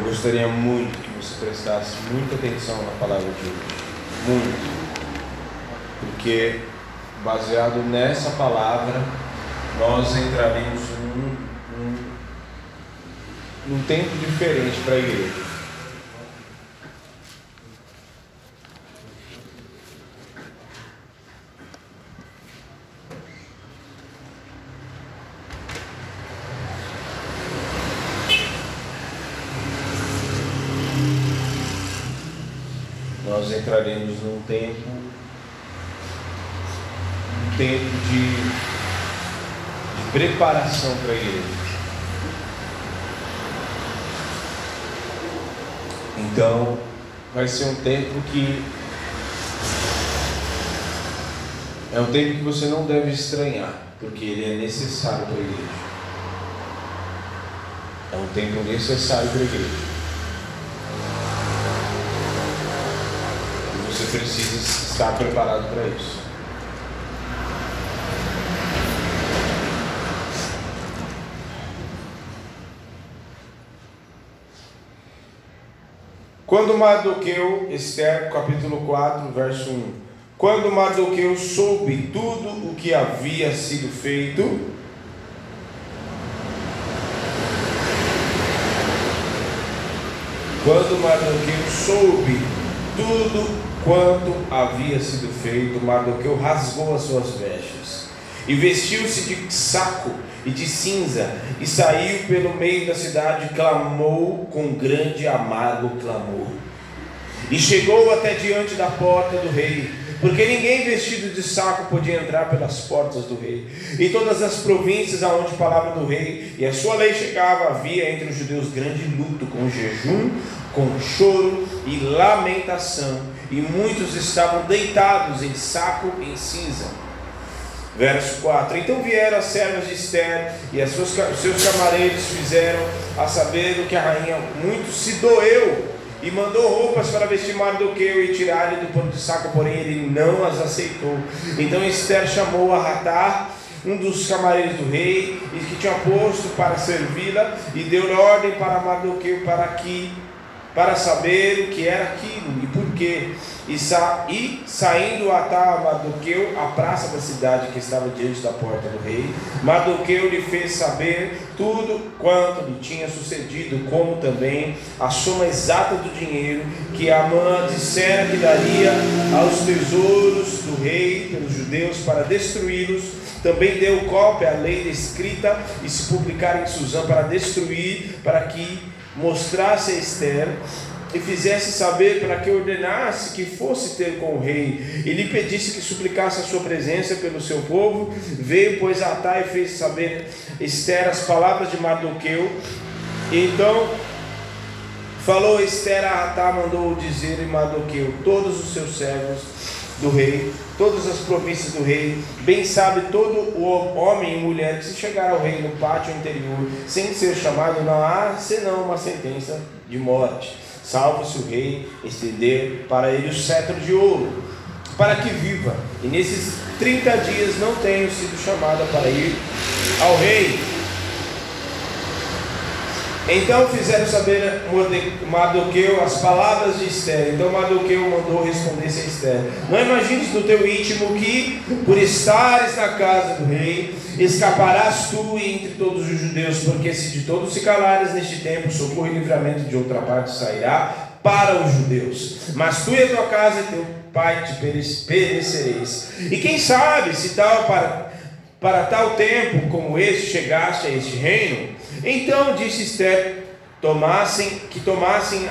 Eu gostaria muito que você prestasse muita atenção na palavra de hoje. Muito. Porque, baseado nessa palavra, nós entraremos num, num, num tempo diferente para a igreja. nós entraremos num tempo, um tempo de, de preparação para a igreja. Então, vai ser um tempo que é um tempo que você não deve estranhar, porque ele é necessário para a igreja. É um tempo necessário para a igreja. Precisa estar preparado para isso. Quando Mardoqueu, Esther, capítulo 4, verso 1. Quando Mardoqueu soube tudo o que havia sido feito, quando Mardoqueu soube tudo quanto havia sido feito, Mardoqueu rasgou as suas vestes e vestiu-se de saco e de cinza e saiu pelo meio da cidade clamou com grande amargo clamor. E chegou até diante da porta do rei, porque ninguém vestido de saco podia entrar pelas portas do rei. E todas as províncias aonde a palavra do rei e a sua lei chegava, havia entre os judeus grande luto, com jejum, com choro e lamentação, e muitos estavam deitados em saco em cinza. Verso 4: Então vieram as servas de Esther e as suas, seus camareiros fizeram a saber que a rainha muito se doeu e mandou roupas para vestir Mardoqueu e tirar-lhe do pano de saco, porém ele não as aceitou. Então Esther chamou a Ratar, um dos camareiros do rei, e que tinha posto para servi-la, e deu ordem para Mardoqueu para que para saber o que era aquilo e E, sa e saindo a Mardoqueu à praça da cidade que estava diante da porta do rei, Mardoqueu lhe fez saber tudo quanto lhe tinha sucedido, como também a soma exata do dinheiro que Amã dissera que daria aos tesouros do rei pelos judeus para destruí-los. Também deu cópia à lei escrita e se publicar em Suzã para destruir, para que mostrasse a Esther e fizesse saber para que ordenasse que fosse ter com o rei e lhe pedisse que suplicasse a sua presença pelo seu povo. Veio, pois, Atá e fez saber Esther as palavras de Mardoqueu. Então falou Esther a Atá, mandou dizer em Mardoqueu: Todos os seus servos do rei, todas as províncias do rei, bem sabe todo o homem e mulher que se chegar ao rei no pátio interior, sem ser chamado, não há senão uma sentença de morte, salvo se o rei estender para ele o cetro de ouro, para que viva, e nesses 30 dias não tenho sido chamada para ir ao rei, então fizeram saber Mardoqueu as palavras de Esther. Então Mardoqueu mandou responder-se a Esther: Não imagines no teu íntimo que, por estares na casa do rei, escaparás tu entre todos os judeus, porque se de todos se calares neste tempo, socorro e livramento de outra parte sairá para os judeus. Mas tu e a tua casa e teu pai te perecereis. E quem sabe se tal para, para tal tempo como este chegaste a este reino? Então disse Esther, tomassem, que tomassem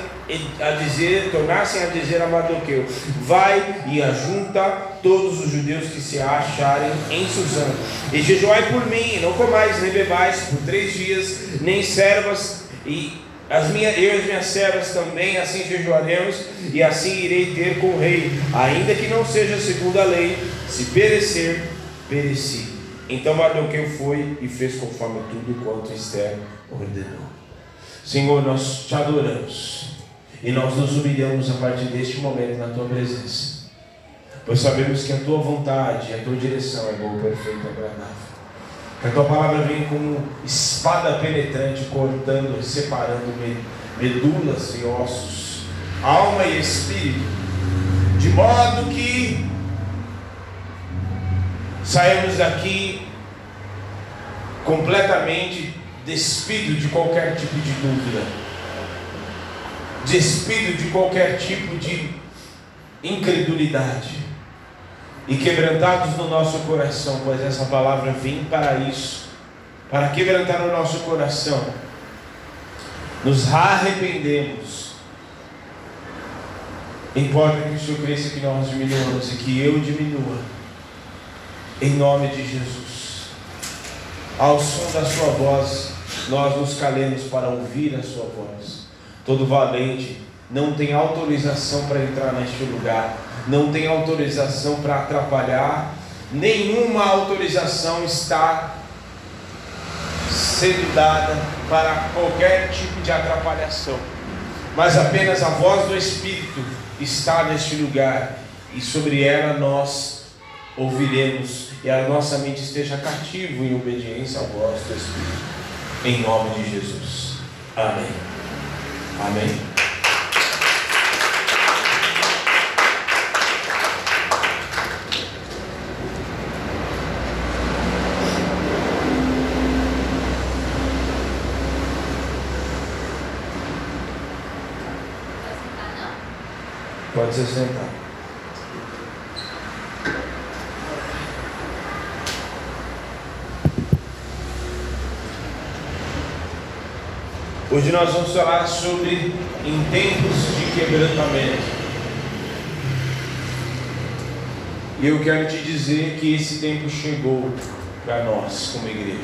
a dizer, tornassem a dizer a Mardoqueu, vai e ajunta todos os judeus que se acharem em Suzã, e jejuai por mim, e não comais nem bebais por três dias, nem servas, e as minhas, eu e as minhas servas também assim jejuaremos, e assim irei ter com o rei, ainda que não seja segundo a lei, se perecer, pereci. Então Mardoqueu foi e fez conforme tudo quanto Esther ordenou. Senhor, nós te adoramos e nós nos humilhamos a partir deste momento na tua presença, pois sabemos que a tua vontade, a tua direção é boa, perfeita e agradável. Que a tua palavra vem como espada penetrante, cortando, separando medulas e ossos, alma e espírito, de modo que saímos daqui completamente despido de qualquer tipo de dúvida, despido de qualquer tipo de incredulidade e quebrantados no nosso coração, pois essa palavra vem para isso, para quebrantar o nosso coração. Nos arrependemos. Importa que o Senhor cresça que nós diminuamos e que eu diminua. Em nome de Jesus. Ao som da sua voz, nós nos calemos para ouvir a sua voz. Todo valente não tem autorização para entrar neste lugar, não tem autorização para atrapalhar, nenhuma autorização está sendo dada para qualquer tipo de atrapalhação, mas apenas a voz do Espírito está neste lugar e sobre ela nós ouviremos e a nossa mente esteja cativo em obediência voz do Espírito, em nome de Jesus. Amém. Amém. Pode se sentar. Hoje nós vamos falar sobre em tempos de quebrantamento. E eu quero te dizer que esse tempo chegou para nós como igreja.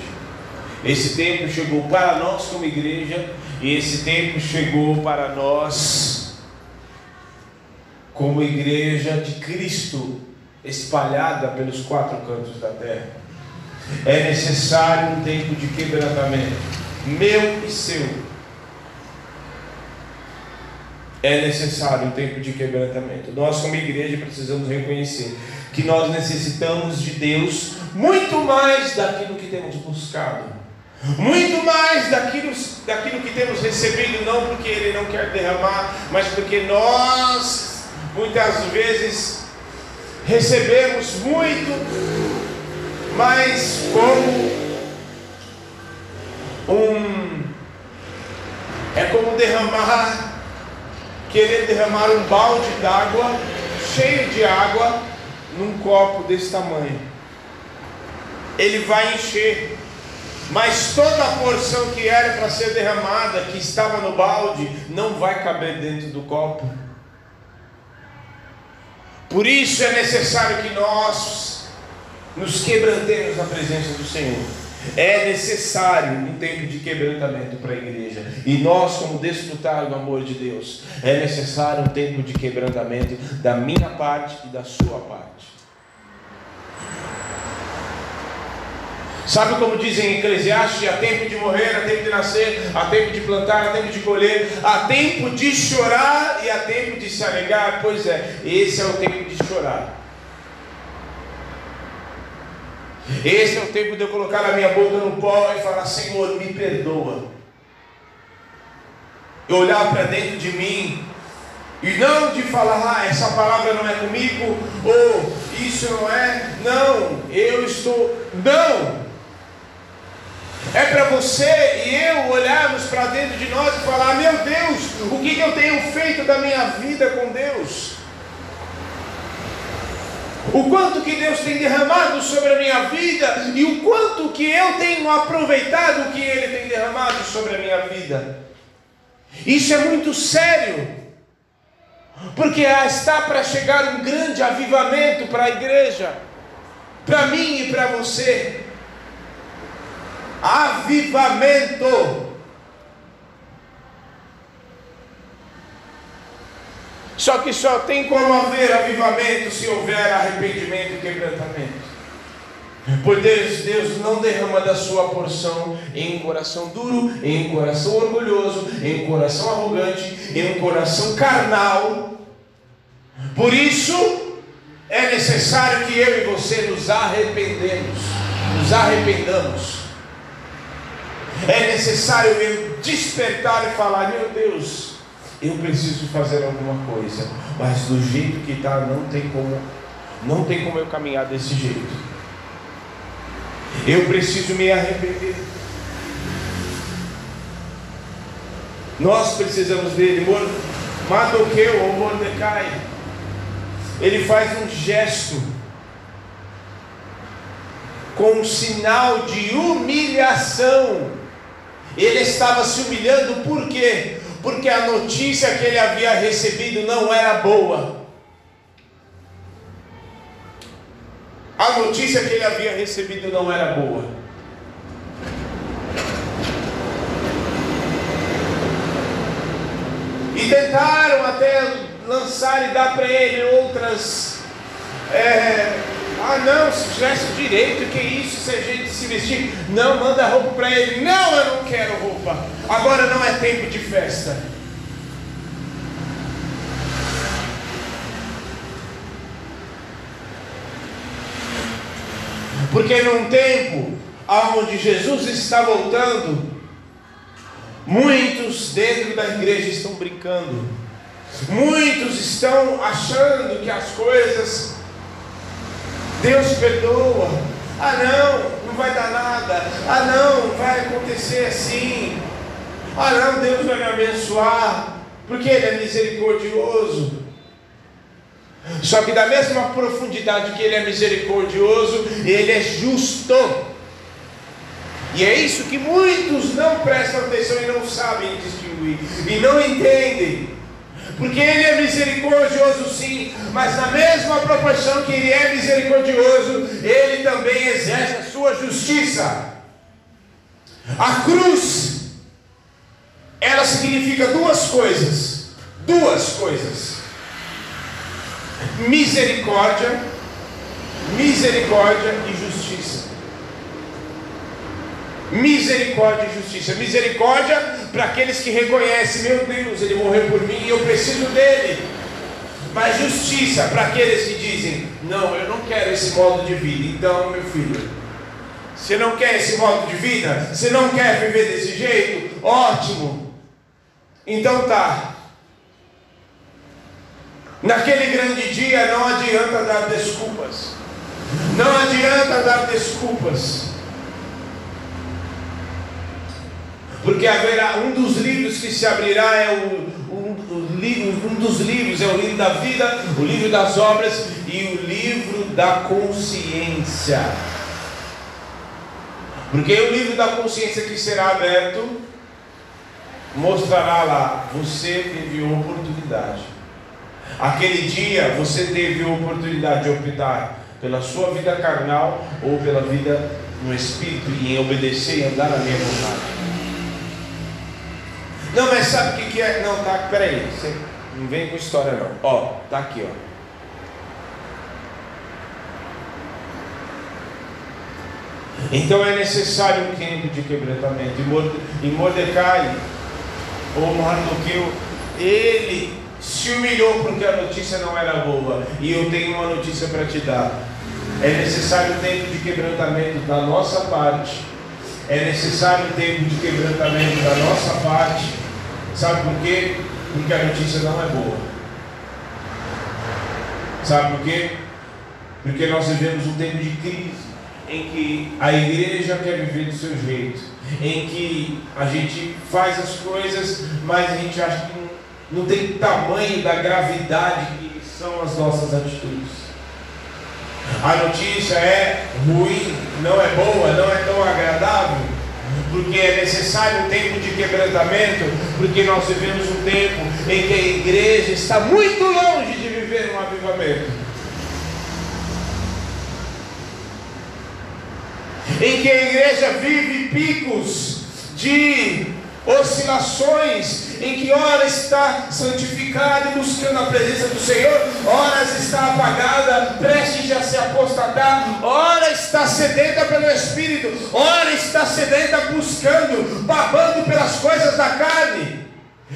Esse tempo chegou para nós como igreja e esse tempo chegou para nós como igreja de Cristo espalhada pelos quatro cantos da terra. É necessário um tempo de quebrantamento, meu e seu. É necessário um tempo de quebrantamento. Nós, como igreja, precisamos reconhecer que nós necessitamos de Deus muito mais daquilo que temos buscado, muito mais daquilo, daquilo que temos recebido, não porque Ele não quer derramar, mas porque nós Muitas vezes recebemos muito, mas como um é como derramar, querer derramar um balde d'água cheio de água num copo desse tamanho. Ele vai encher, mas toda a porção que era para ser derramada, que estava no balde, não vai caber dentro do copo. Por isso é necessário que nós nos quebrantemos na presença do Senhor. É necessário um tempo de quebrantamento para a igreja. E nós, como desfrutar do amor de Deus, é necessário um tempo de quebrantamento da minha parte e da sua parte. Sabe como dizem em Eclesiastes: há tempo de morrer, há tempo de nascer, há tempo de plantar, há tempo de colher, há tempo de chorar e há tempo de se alegrar. Pois é, esse é o tempo de chorar. Esse é o tempo de eu colocar a minha boca no pó e falar: Senhor, me perdoa. E olhar para dentro de mim e não de falar, ah, essa palavra não é comigo, ou isso não é, não, eu estou, não, é para você e eu olharmos para dentro de nós e falar: meu Deus, o que, que eu tenho feito da minha vida com Deus? O quanto que Deus tem derramado sobre a minha vida e o quanto que eu tenho aproveitado o que Ele tem derramado sobre a minha vida. Isso é muito sério, porque está para chegar um grande avivamento para a igreja, para mim e para você avivamento. Só que só tem como haver avivamento se houver arrependimento e quebrantamento. Por Deus, Deus não derrama da sua porção em um coração duro, em um coração orgulhoso, em um coração arrogante, em um coração carnal. Por isso é necessário que eu e você nos arrependemos, nos arrependamos. É necessário despertar e falar: Meu Deus, eu preciso fazer alguma coisa, mas do jeito que está, não tem como, não tem como eu caminhar desse jeito. Eu preciso me arrepender. Nós precisamos dele. Mardoqueu ou Mordecai, ele faz um gesto com um sinal de humilhação. Ele estava se humilhando por quê? Porque a notícia que ele havia recebido não era boa. A notícia que ele havia recebido não era boa. E tentaram até lançar e dar para ele outras. É, ah, não, se tivesse direito, que isso, se a gente se vestir. Não, manda roupa para ele. Não, eu não quero roupa. Agora não é tempo de festa. Porque num tempo onde Jesus está voltando, muitos dentro da igreja estão brincando, muitos estão achando que as coisas Deus perdoa. Ah não, não vai dar nada. Ah não, vai acontecer assim. Ah não, Deus vai me abençoar, porque Ele é misericordioso. Só que da mesma profundidade que Ele é misericordioso, Ele é justo. E é isso que muitos não prestam atenção e não sabem distinguir, e não entendem. Porque Ele é misericordioso, sim, mas na mesma proporção que Ele é misericordioso, Ele também exerce a sua justiça. A cruz, ela significa duas coisas: duas coisas misericórdia, misericórdia e justiça. Misericórdia e justiça. Misericórdia para aqueles que reconhecem, meu Deus, ele morreu por mim e eu preciso dele. Mas justiça para aqueles que dizem, não, eu não quero esse modo de vida. Então, meu filho, você não quer esse modo de vida? Você não quer viver desse jeito? Ótimo. Então tá. Naquele grande dia não adianta dar desculpas. Não adianta dar desculpas. Porque haverá um dos livros que se abrirá é o, um, um dos livros é o livro da vida, o livro das obras e o livro da consciência. Porque o livro da consciência que será aberto mostrará lá, você teve oportunidade Aquele dia você teve a oportunidade de optar pela sua vida carnal ou pela vida no Espírito e em obedecer e andar na minha vontade. Não, mas sabe o que, que é? Não, tá, peraí, você não vem com história não. Ó, tá aqui, ó. Então é necessário um tempo de quebrantamento. E Mordecai, ou Mardoqueu, ele se humilhou porque a notícia não era boa. E eu tenho uma notícia para te dar. É necessário um tempo de quebrantamento da nossa parte. É necessário um tempo de quebrantamento da nossa parte. Sabe por quê? Porque a notícia não é boa. Sabe por quê? Porque nós vivemos um tempo de crise em que a igreja quer viver do seu jeito, em que a gente faz as coisas, mas a gente acha que não tem tamanho da gravidade que são as nossas atitudes. A notícia é ruim, não é boa, não é tão agradável, porque é necessário um tempo de quebrantamento, porque nós vivemos um tempo em que a igreja está muito longe de viver um avivamento. Em que a igreja vive picos de oscilações em que ora está santificada e buscando a presença do Senhor, horas está apagada, prestes a se apostatar, ora está sedenta pelo Espírito, ora está sedenta buscando, babando pelas coisas da carne.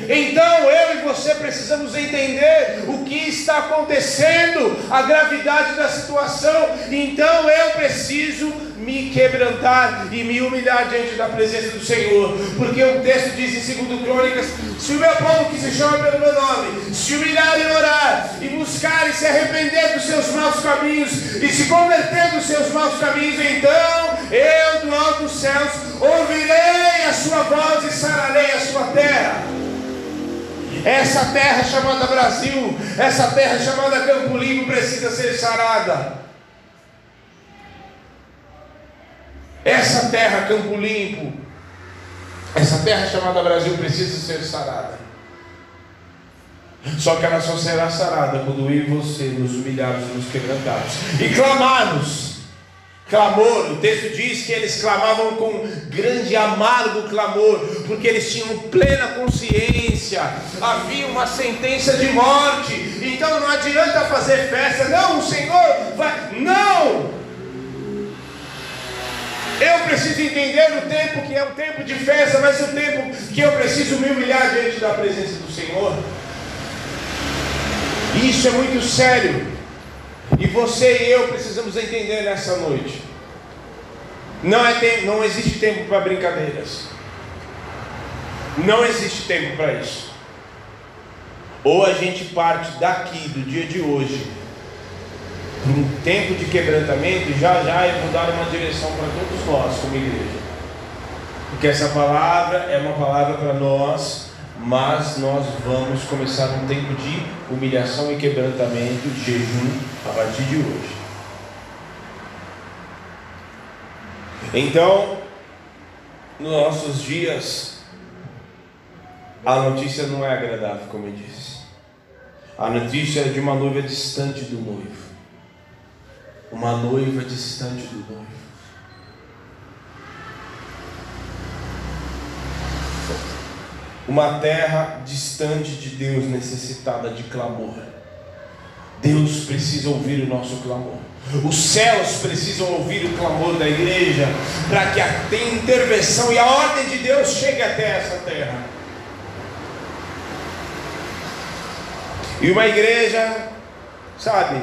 Então eu e você precisamos entender o que está acontecendo, a gravidade da situação. Então eu preciso me quebrantar e me humilhar diante da presença do Senhor, porque o texto diz em 2 Crônicas: se o meu povo que se chama pelo meu nome se humilhar e orar, e buscar e se arrepender dos seus maus caminhos, e se converter dos seus maus caminhos, então eu do alto dos céus ouvirei a sua voz e sararei a sua terra. Essa terra chamada Brasil, essa terra chamada Campo Limpo precisa ser sarada. Essa terra, Campo Limpo, essa terra chamada Brasil precisa ser sarada. Só que ela só será sarada quando eu e você nos humilharmos e nos quebrantarmos. E clamarmos. Clamor, o texto diz que eles clamavam com grande amargo clamor, porque eles tinham plena consciência, havia uma sentença de morte, então não adianta fazer festa, não, o Senhor vai, não, eu preciso entender o tempo que é um tempo de festa, mas o tempo que eu preciso me humilhar diante da presença do Senhor. Isso é muito sério. E você e eu precisamos entender nessa noite. Não, é tempo, não existe tempo para brincadeiras. Não existe tempo para isso. Ou a gente parte daqui, do dia de hoje, um tempo de quebrantamento, já já eu vou dar uma direção para todos nós como igreja. Porque essa palavra é uma palavra para nós, mas nós vamos começar um tempo de humilhação e quebrantamento, de jejum, a partir de hoje. Então, nos nossos dias, a notícia não é agradável, como eu disse. A notícia é de uma noiva distante do noivo uma noiva distante do noivo. Uma terra distante de Deus, necessitada de clamor. Deus precisa ouvir o nosso clamor. Os céus precisam ouvir o clamor da igreja para que a intervenção e a ordem de Deus chegue até essa terra. E uma igreja, sabe,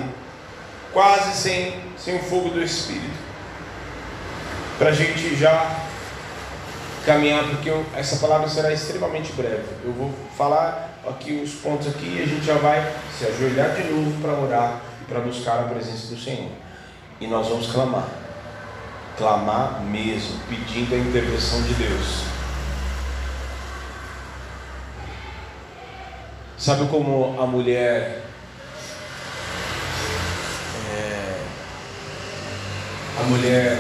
quase sem, sem o fogo do Espírito. Para a gente já caminhar, porque eu, essa palavra será extremamente breve. Eu vou falar aqui os pontos aqui e a gente já vai se ajoelhar de novo para orar e para buscar a presença do Senhor. E nós vamos clamar. Clamar mesmo, pedindo a intervenção de Deus. Sabe como a mulher mulher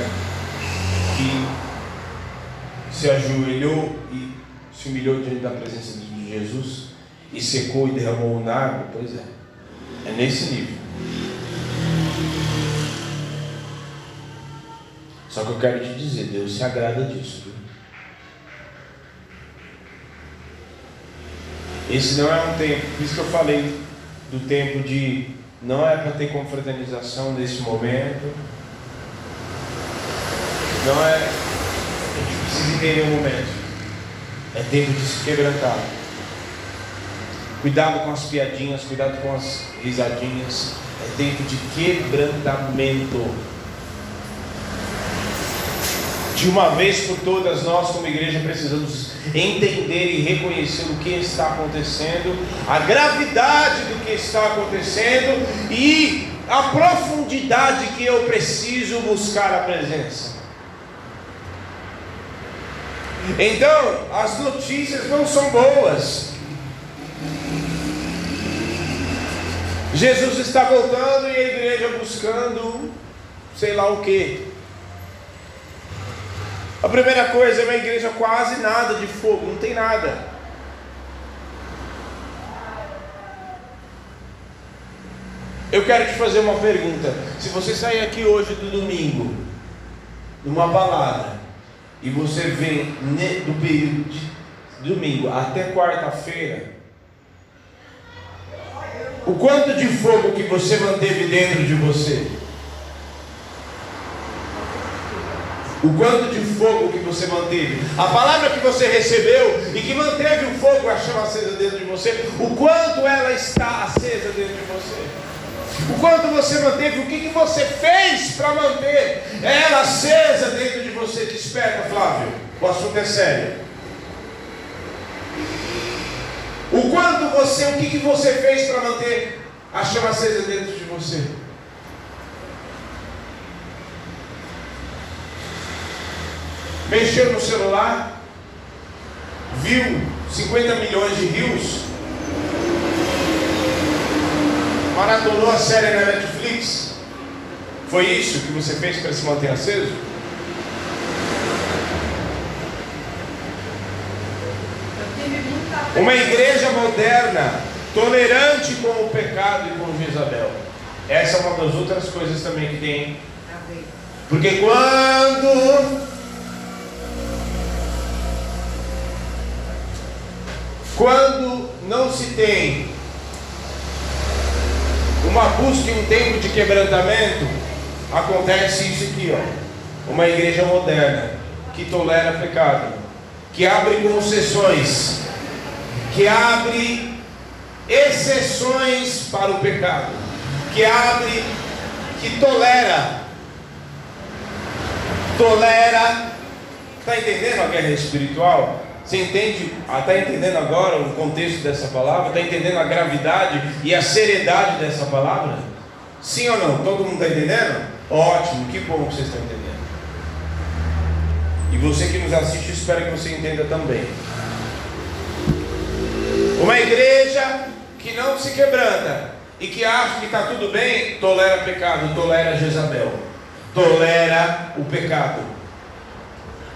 que se ajoelhou e se humilhou diante da presença de Jesus e secou e derramou na água, pois é, é nesse nível. Só que eu quero te dizer, Deus se agrada disso. Viu? Esse não é um tempo, por isso que eu falei do tempo de não é para ter confraternização nesse momento, não é. A gente precisa entender o momento. É tempo de se quebrantar. Cuidado com as piadinhas, cuidado com as risadinhas. É tempo de quebrantamento. De uma vez por todas, nós, como igreja, precisamos entender e reconhecer o que está acontecendo, a gravidade do que está acontecendo e a profundidade que eu preciso buscar a presença. Então, as notícias não são boas. Jesus está voltando e a igreja buscando sei lá o que. A primeira coisa é uma igreja quase nada de fogo, não tem nada. Eu quero te fazer uma pergunta. Se você sair aqui hoje do domingo, numa palavra, e você vem do período de domingo até quarta-feira, o quanto de fogo que você manteve dentro de você? O quanto de fogo que você manteve? A palavra que você recebeu e que manteve o fogo, a chama acesa dentro de você, o quanto ela está acesa dentro de você? O quanto você manteve, o que, que você fez para manter ela acesa dentro de você. Desperta, Flávio. O assunto é sério. O quanto você, o que, que você fez para manter a chama acesa dentro de você? Mexeu no celular, viu 50 milhões de rios, maratonou a série na Netflix. Foi isso que você fez para se manter aceso? Uma igreja moderna, tolerante com o pecado e com Jezabel. Essa é uma das outras coisas também que tem. Porque quando quando não se tem uma busca e um tempo de quebrantamento, acontece isso aqui, ó. Uma igreja moderna que tolera pecado, que abre concessões, que abre exceções para o pecado, que abre, que tolera, tolera, está entendendo a guerra espiritual? Você entende, está entendendo agora o contexto dessa palavra? Está entendendo a gravidade e a seriedade dessa palavra? Sim ou não? Todo mundo está entendendo? Ótimo, que bom que vocês estão entendendo. E você que nos assiste, espero que você entenda também. Uma igreja que não se quebranta e que acha que está tudo bem, tolera pecado, tolera Jezabel, tolera o pecado.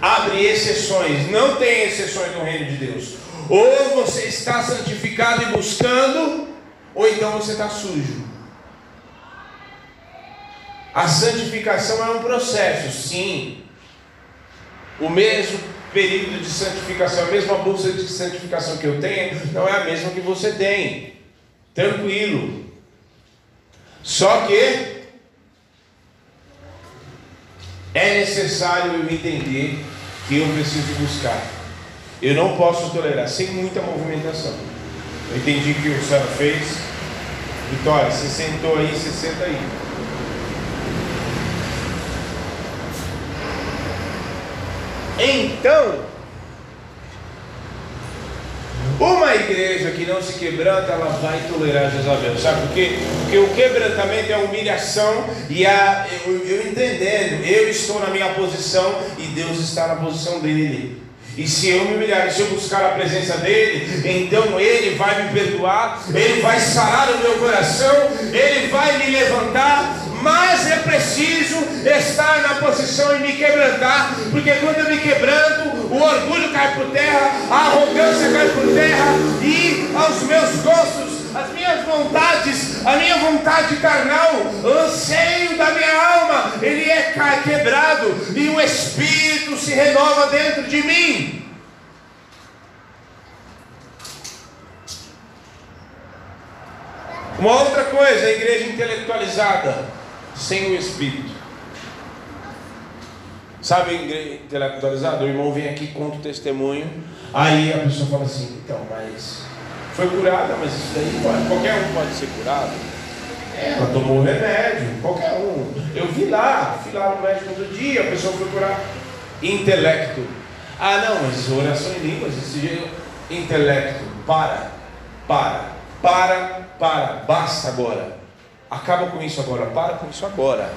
Abre exceções, não tem exceções no reino de Deus. Ou você está santificado e buscando, ou então você está sujo. A santificação é um processo, sim. O mesmo período de santificação, a mesma bolsa de santificação que eu tenho, não é a mesma que você tem. Tranquilo. Só que é necessário eu entender que eu preciso buscar. Eu não posso tolerar sem muita movimentação. Eu entendi que o Sara fez. Vitória, você sentou aí, você senta aí. Então, uma igreja que não se quebranta, ela vai tolerar Jezabel. Sabe por quê? Porque o quebrantamento é a humilhação e a, eu, eu entendendo, eu estou na minha posição e Deus está na posição dele. E se eu me humilhar, se eu buscar a presença dele, então ele vai me perdoar, ele vai sarar o meu coração, ele vai me levantar, mas é preciso estar na posição e me quebrantar, porque quando eu me quebranto, o orgulho cai por terra, a arrogância cai por terra, e aos meus gostos, as minhas vontades, a minha vontade carnal, o anseio da minha alma, ele é quebrado, e o Espírito se renova dentro de mim. Uma outra coisa, a igreja intelectualizada sem o Espírito. Sabe, intelectualizado? O irmão vem aqui, conta o testemunho. Aí a pessoa fala assim: então, mas foi curada, mas isso daí pode, qualquer um pode ser curado. É, ela tomou remédio, qualquer um. Eu vi lá, fui lá no médico todo dia, a pessoa foi curar. Intelecto. Ah, não, mas oração em línguas, esse jeito. Intelecto. Para, para, para, para, basta agora. Acaba com isso agora, para com isso agora.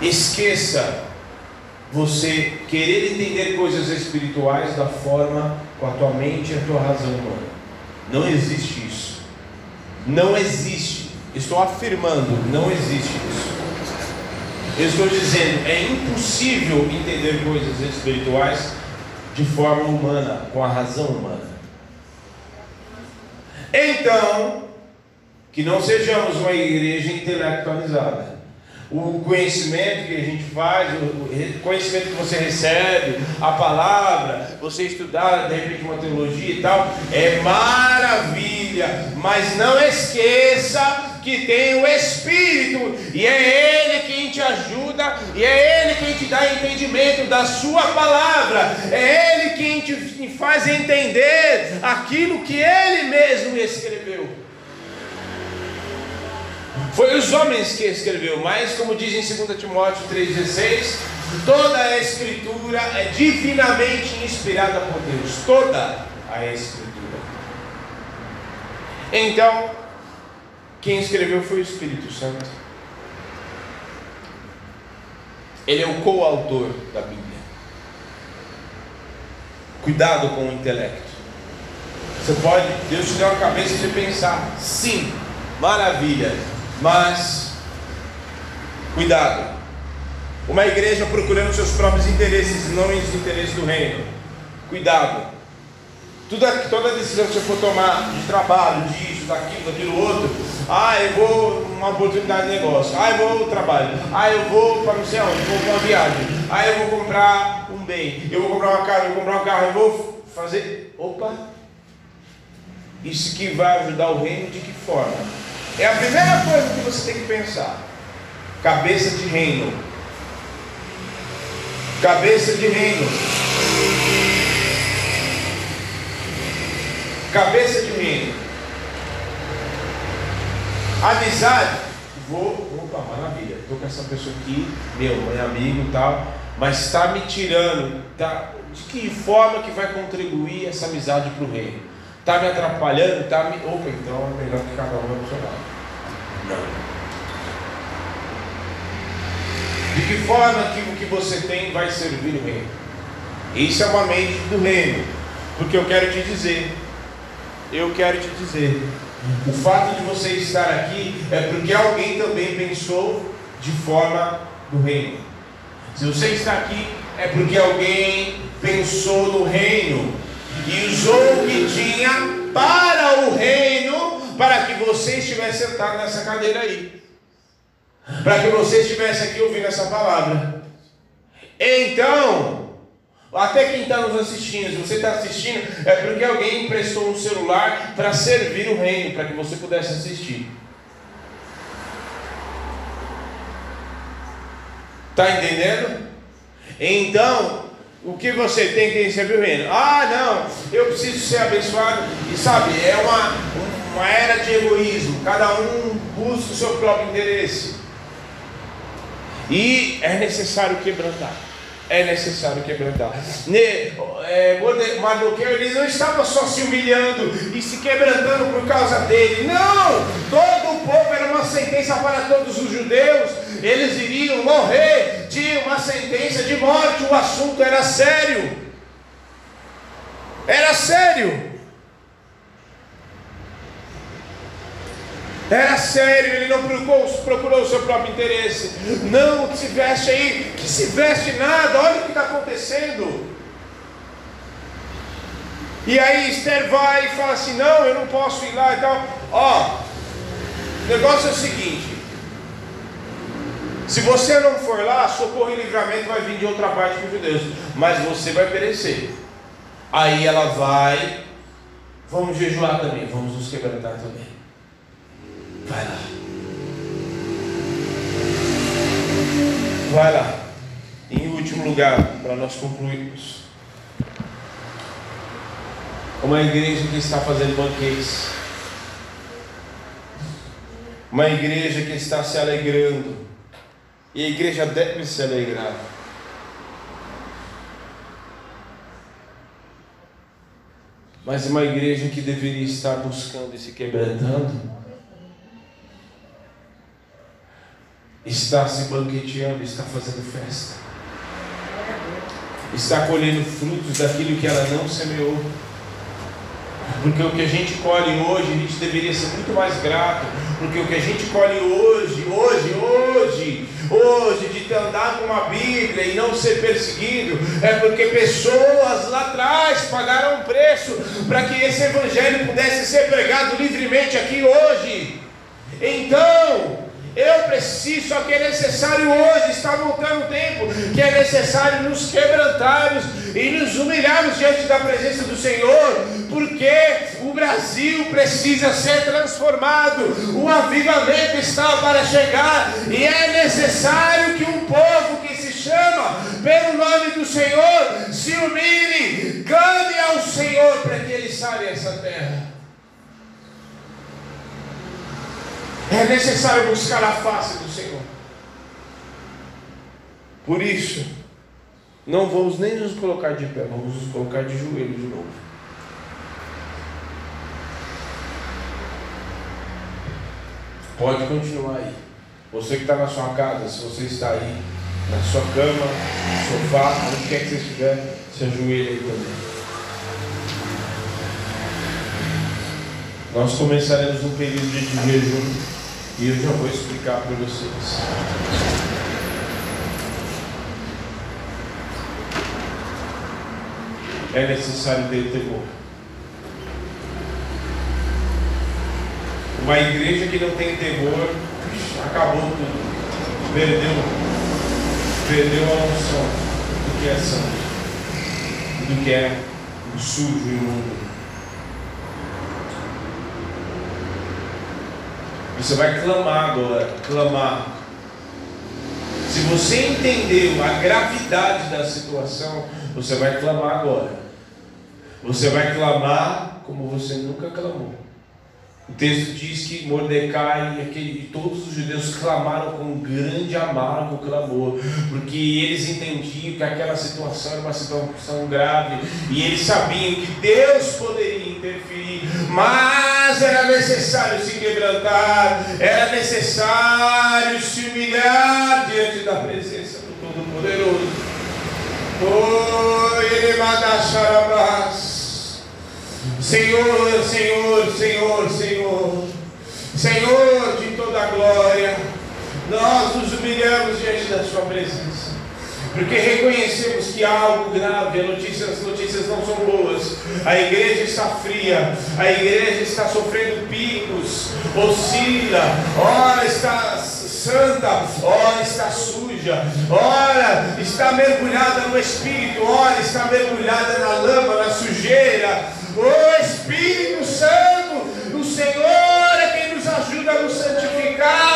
Esqueça você querer entender coisas espirituais da forma com a tua mente e a tua razão humana. Não existe isso. Não existe. Estou afirmando, não existe isso. Estou dizendo, é impossível entender coisas espirituais de forma humana, com a razão humana. Então, que não sejamos uma igreja intelectualizada. O conhecimento que a gente faz, o conhecimento que você recebe, a palavra, você estudar de repente uma teologia e tal, é maravilha, mas não esqueça que tem o Espírito, e é Ele quem te ajuda, e é Ele quem te dá entendimento da Sua palavra, é Ele quem te faz entender aquilo que Ele mesmo escreveu. Foi os homens que escreveu, mas como diz em 2 Timóteo 3,16, toda a escritura é divinamente inspirada por Deus. Toda a escritura. Então, quem escreveu foi o Espírito Santo. Ele é o coautor da Bíblia. Cuidado com o intelecto. Você pode, Deus te deu uma cabeça de pensar, sim, maravilha, mas cuidado. Uma igreja procurando seus próprios interesses, não os interesses do reino. Cuidado. Tudo, toda decisão que você for tomar de trabalho, disso, daquilo, daquilo outro, ah, eu vou uma oportunidade de negócio, ah, eu vou trabalho, ah, eu vou para não sei onde, vou para uma viagem, ah, eu vou comprar um bem, eu vou comprar uma casa, eu vou comprar um carro, eu vou fazer. Opa! Isso que vai ajudar o reino de que forma? É a primeira coisa que você tem que pensar. Cabeça de reino. Cabeça de reino. Cabeça de reino. Amizade. Vou, opa, maravilha. Estou com essa pessoa aqui, meu, é amigo e tal, mas está me tirando. Tá, de que forma que vai contribuir essa amizade para o reino? Está me atrapalhando? Está me. Opa, então é melhor que cada um seu lado. Não. De que forma que o que você tem vai servir o reino? Isso é uma mente do reino. Porque eu quero te dizer, eu quero te dizer, o fato de você estar aqui é porque alguém também pensou de forma do reino. Se você está aqui, é porque alguém pensou no reino e usou o que tinha para o reino, para que você estivesse sentado nessa cadeira aí, para que você estivesse aqui ouvindo essa palavra. Então, até quem está nos assistindo, se você está assistindo, é porque alguém emprestou um celular para servir o reino, para que você pudesse assistir. Está entendendo? Então, o que você tem que receber o reino? Ah, não, eu preciso ser abençoado. E sabe, é uma, uma era de egoísmo. Cada um busca o seu próprio interesse. E é necessário quebrantar é necessário quebrantar. É, Mardoqueu ele não estava só se humilhando e se quebrantando por causa dele. Não! Todo o povo era uma sentença para todos os judeus. Eles iriam morrer. Tinha uma sentença de morte. O assunto era sério. Era sério. Era sério, ele não procurou, procurou o seu próprio interesse. Não, se veste aí, que se veste nada, olha o que está acontecendo. E aí Esther vai e fala assim: não, eu não posso ir lá e tal. Ó, o negócio é o seguinte: se você não for lá, socorro e livramento vai vir de outra parte dos judeus, mas você vai perecer. Aí ela vai, vamos jejuar também, vamos nos quebrantar também. Vai lá. Vai lá. Em último lugar, para nós concluirmos. Uma igreja que está fazendo banquetes. Uma igreja que está se alegrando. E a igreja deve se alegrar. Mas uma igreja que deveria estar buscando e se quebrantando está se banqueteando, está fazendo festa, está colhendo frutos daquilo que ela não semeou. Porque o que a gente colhe hoje, a gente deveria ser muito mais grato. Porque o que a gente colhe hoje, hoje, hoje, hoje, de andar com uma Bíblia e não ser perseguido, é porque pessoas lá atrás pagaram um preço para que esse Evangelho pudesse ser pregado livremente aqui hoje. Então, eu preciso, só que é necessário hoje, está voltando o tempo, que é necessário nos quebrantarmos e nos humilharmos diante da presença do Senhor, porque o Brasil precisa ser transformado, o avivamento está para chegar, e é necessário que um povo que se chama pelo nome do Senhor se humilhe, clame ao Senhor para que Ele sare essa terra. É necessário buscar a face do Senhor. Por isso, não vamos nem nos colocar de pé, vamos nos colocar de joelho de novo. Pode continuar aí. Você que está na sua casa, se você está aí, na sua cama, no sofá, onde quer que você estiver, se ajoelhe aí também. Nós começaremos um período de jejum e eu já vou explicar para vocês. É necessário ter temor. Uma igreja que não tem temor, acabou tudo. Perdeu, perdeu a unção do que é santo, do que é o sujo e imundo. Você vai clamar agora, clamar. Se você entendeu a gravidade da situação, você vai clamar agora. Você vai clamar como você nunca clamou. O texto diz que Mordecai e todos os judeus clamaram com grande amargo clamor, porque eles entendiam que aquela situação era uma situação grave e eles sabiam que Deus poderia interferir, mas era necessário se quebrantar, era necessário se humilhar diante da presença do Todo-Poderoso. Oh. Senhor, Senhor, Senhor, Senhor, Senhor de toda a glória, nós nos humilhamos diante da Sua presença, porque reconhecemos que há algo grave, as notícias, as notícias não são boas, a igreja está fria, a igreja está sofrendo picos, oscila, ora está santa, ora está suja, ora está mergulhada no Espírito, ora está mergulhada na lama, na sujeira, o Espírito Santo, o Senhor é quem nos ajuda a nos santificarmos.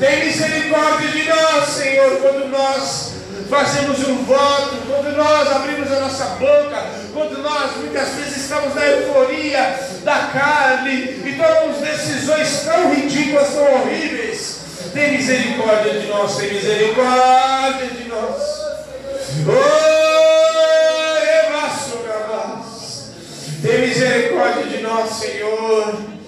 Tem misericórdia de nós, Senhor, quando nós fazemos um voto, quando nós abrimos a nossa boca, quando nós muitas vezes estamos na euforia da carne e tomamos decisões tão ridículas, tão horríveis. Tem misericórdia de nós, tem misericórdia de nós. Oh! Tem misericórdia de nós, Senhor.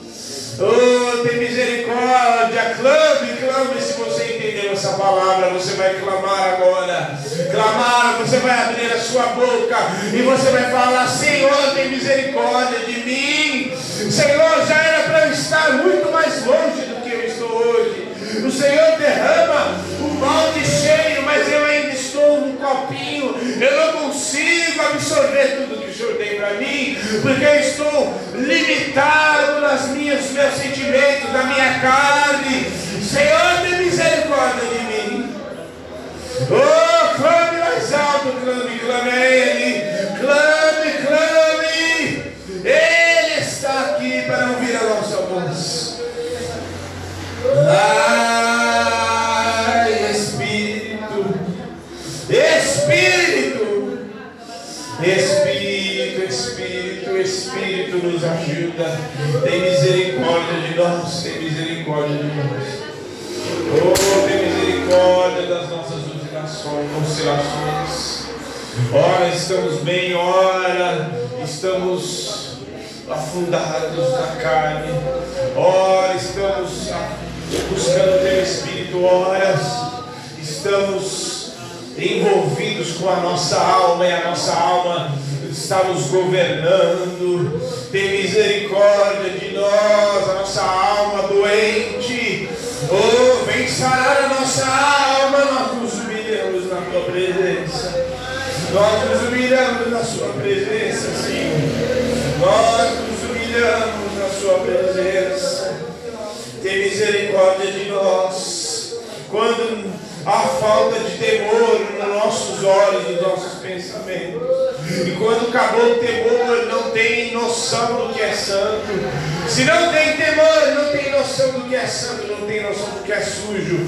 Oh, tem misericórdia. Clame, clame se você entendeu essa palavra. Você vai clamar agora. Clamar, você vai abrir a sua boca e você vai falar: Senhor, tem misericórdia de mim. Senhor, já era para eu estar muito mais longe do que eu estou hoje. O Senhor derrama o balde cheio, mas eu ainda estou no copinho. Eu não consigo absorver tudo que o Senhor tem para mim, porque eu estou limitado nas minhas meus sentimentos, na minha carne. Senhor, tem misericórdia de mim. Oh, clame mais alto, clame, clame a Ele. Clame, clame. Ele está aqui para ouvir a nossa voz. Ai, Espírito nos ajuda. Tem misericórdia de nós, tem misericórdia de nós. Oh, tem misericórdia das nossas oscilações, oscilações. Ora estamos bem, ora estamos afundados na carne. Ora estamos buscando teu Espírito, ora estamos envolvidos com a nossa alma e a nossa alma está nos governando. Tem misericórdia de nós, a nossa alma doente. Oh, vem sarar a nossa alma, nós nos humilhamos na tua presença. Nós nos humilhamos na sua presença, Senhor. Nós nos humilhamos na sua presença. Tem misericórdia de nós. Quando há falta de temor nos nossos olhos, nos nossos pensamentos. E quando acabou o temor, não tem noção do que é santo. Se não tem temor, não tem noção do que é santo, não tem noção do que é sujo.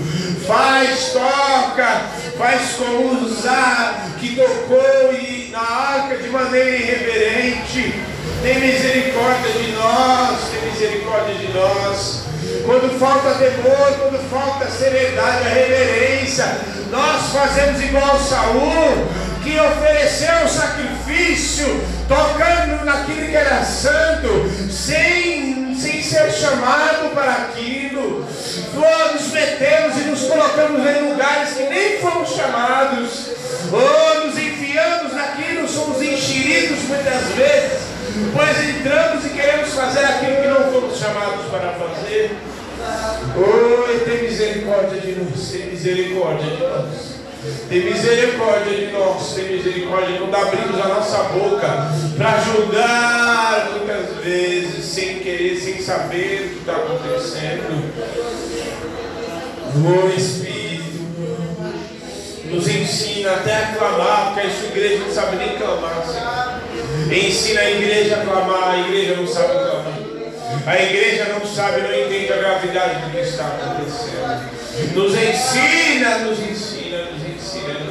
Faz, toca, faz como usar que tocou e na arca de maneira irreverente. Tem misericórdia de nós, tem misericórdia de nós. quando falta temor, quando falta seriedade, a reverência. Nós fazemos igual Saul, que ofereceu o sacrifício, tocando naquilo que era santo, sem, sem ser chamado para aquilo. Nos metemos e nos colocamos em lugares que nem fomos chamados, ou nos enfiamos naquilo, somos enxeridos muitas vezes, pois entramos e queremos fazer aquilo que não fomos chamados para fazer. Oi, tem misericórdia de nós, tem misericórdia de nós. Tem misericórdia de nós, tem misericórdia quando abrimos a nossa boca para julgar muitas vezes, sem querer, sem saber o que está acontecendo. O Espírito nos ensina até a clamar, porque a sua igreja não sabe nem clamar, Senhor. Ensina a igreja a clamar, a igreja não sabe clamar. A igreja não sabe, não entende a gravidade do que está acontecendo. Nos ensina, nos ensina, nos ensina,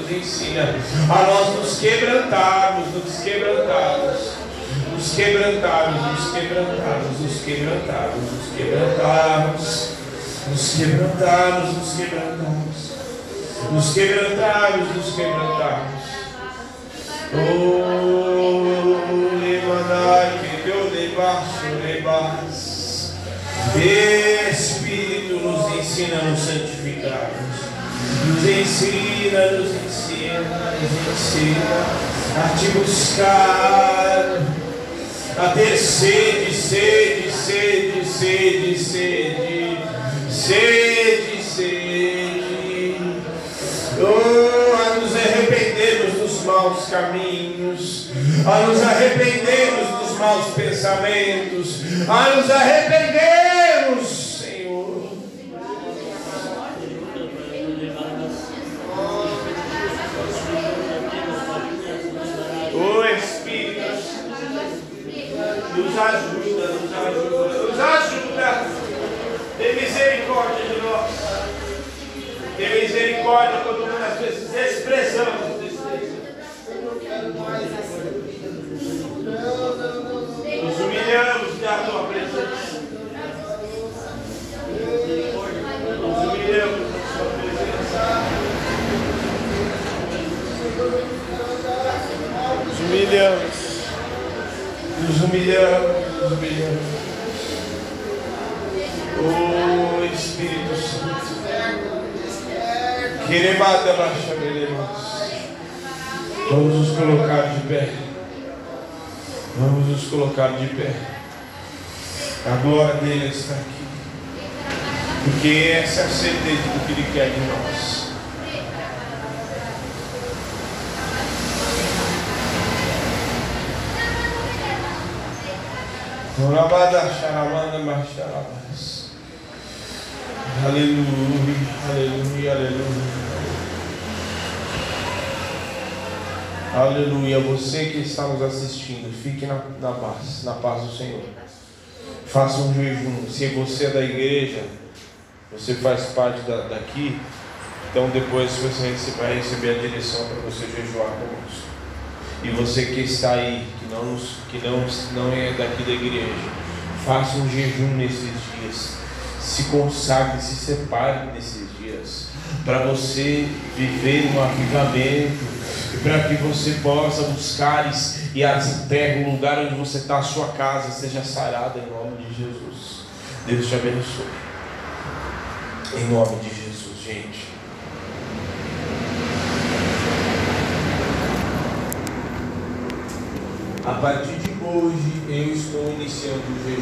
nos ensina a nós nos quebrantarmos, nos quebrantarmos, nos quebrantarmos, nos quebrantarmos, nos quebrantarmos, nos quebrantarmos, nos quebrantarmos, nos quebrantarmos, nos quebrantarmos, nos quebrantarmos. Oh, levantai que Deus debaixo, debaixo. Espírito nos ensina a nos santificarmos. Nos ensina, nos ensina, nos ensina a te buscar, a ter sede, sede, sede, sede, sede, sede, sede. Oh, a nos arrependermos dos maus caminhos, a nos arrependermos dos maus pensamentos, a nos arrependermos, Senhor. O Espírito nos ajuda, nos ajuda, nos ajuda. Tem misericórdia de nós. Tem misericórdia quando muitas vezes desprezamos. Nos humilhamos da tua presença. Nos humilhamos da sua presença. Nos humilhamos. Nos humilhamos, nos humilhamos. Oh Espírito Santo. Queremada baixa Vamos nos colocar de pé. Vamos nos colocar de pé. A glória dele está aqui. Porque essa é a certeza do que ele quer de nós. Aleluia, aleluia, aleluia. Aleluia. Você que está nos assistindo, fique na, na paz, na paz do Senhor. Faça um jejum. Se você é da igreja, você faz parte da, daqui, então depois você vai receber a direção para você jejuar conosco. E você que está aí, não, que não, não é daqui da igreja, faça um jejum nesses dias. Se consagre, se separe nesses dias. Para você viver um avivamento para que você possa buscar e a terra, o lugar onde você está, a sua casa, seja sarada em nome de Jesus. Deus te abençoe. Em nome de Jesus, gente. A partir de hoje, eu estou iniciando o jejum.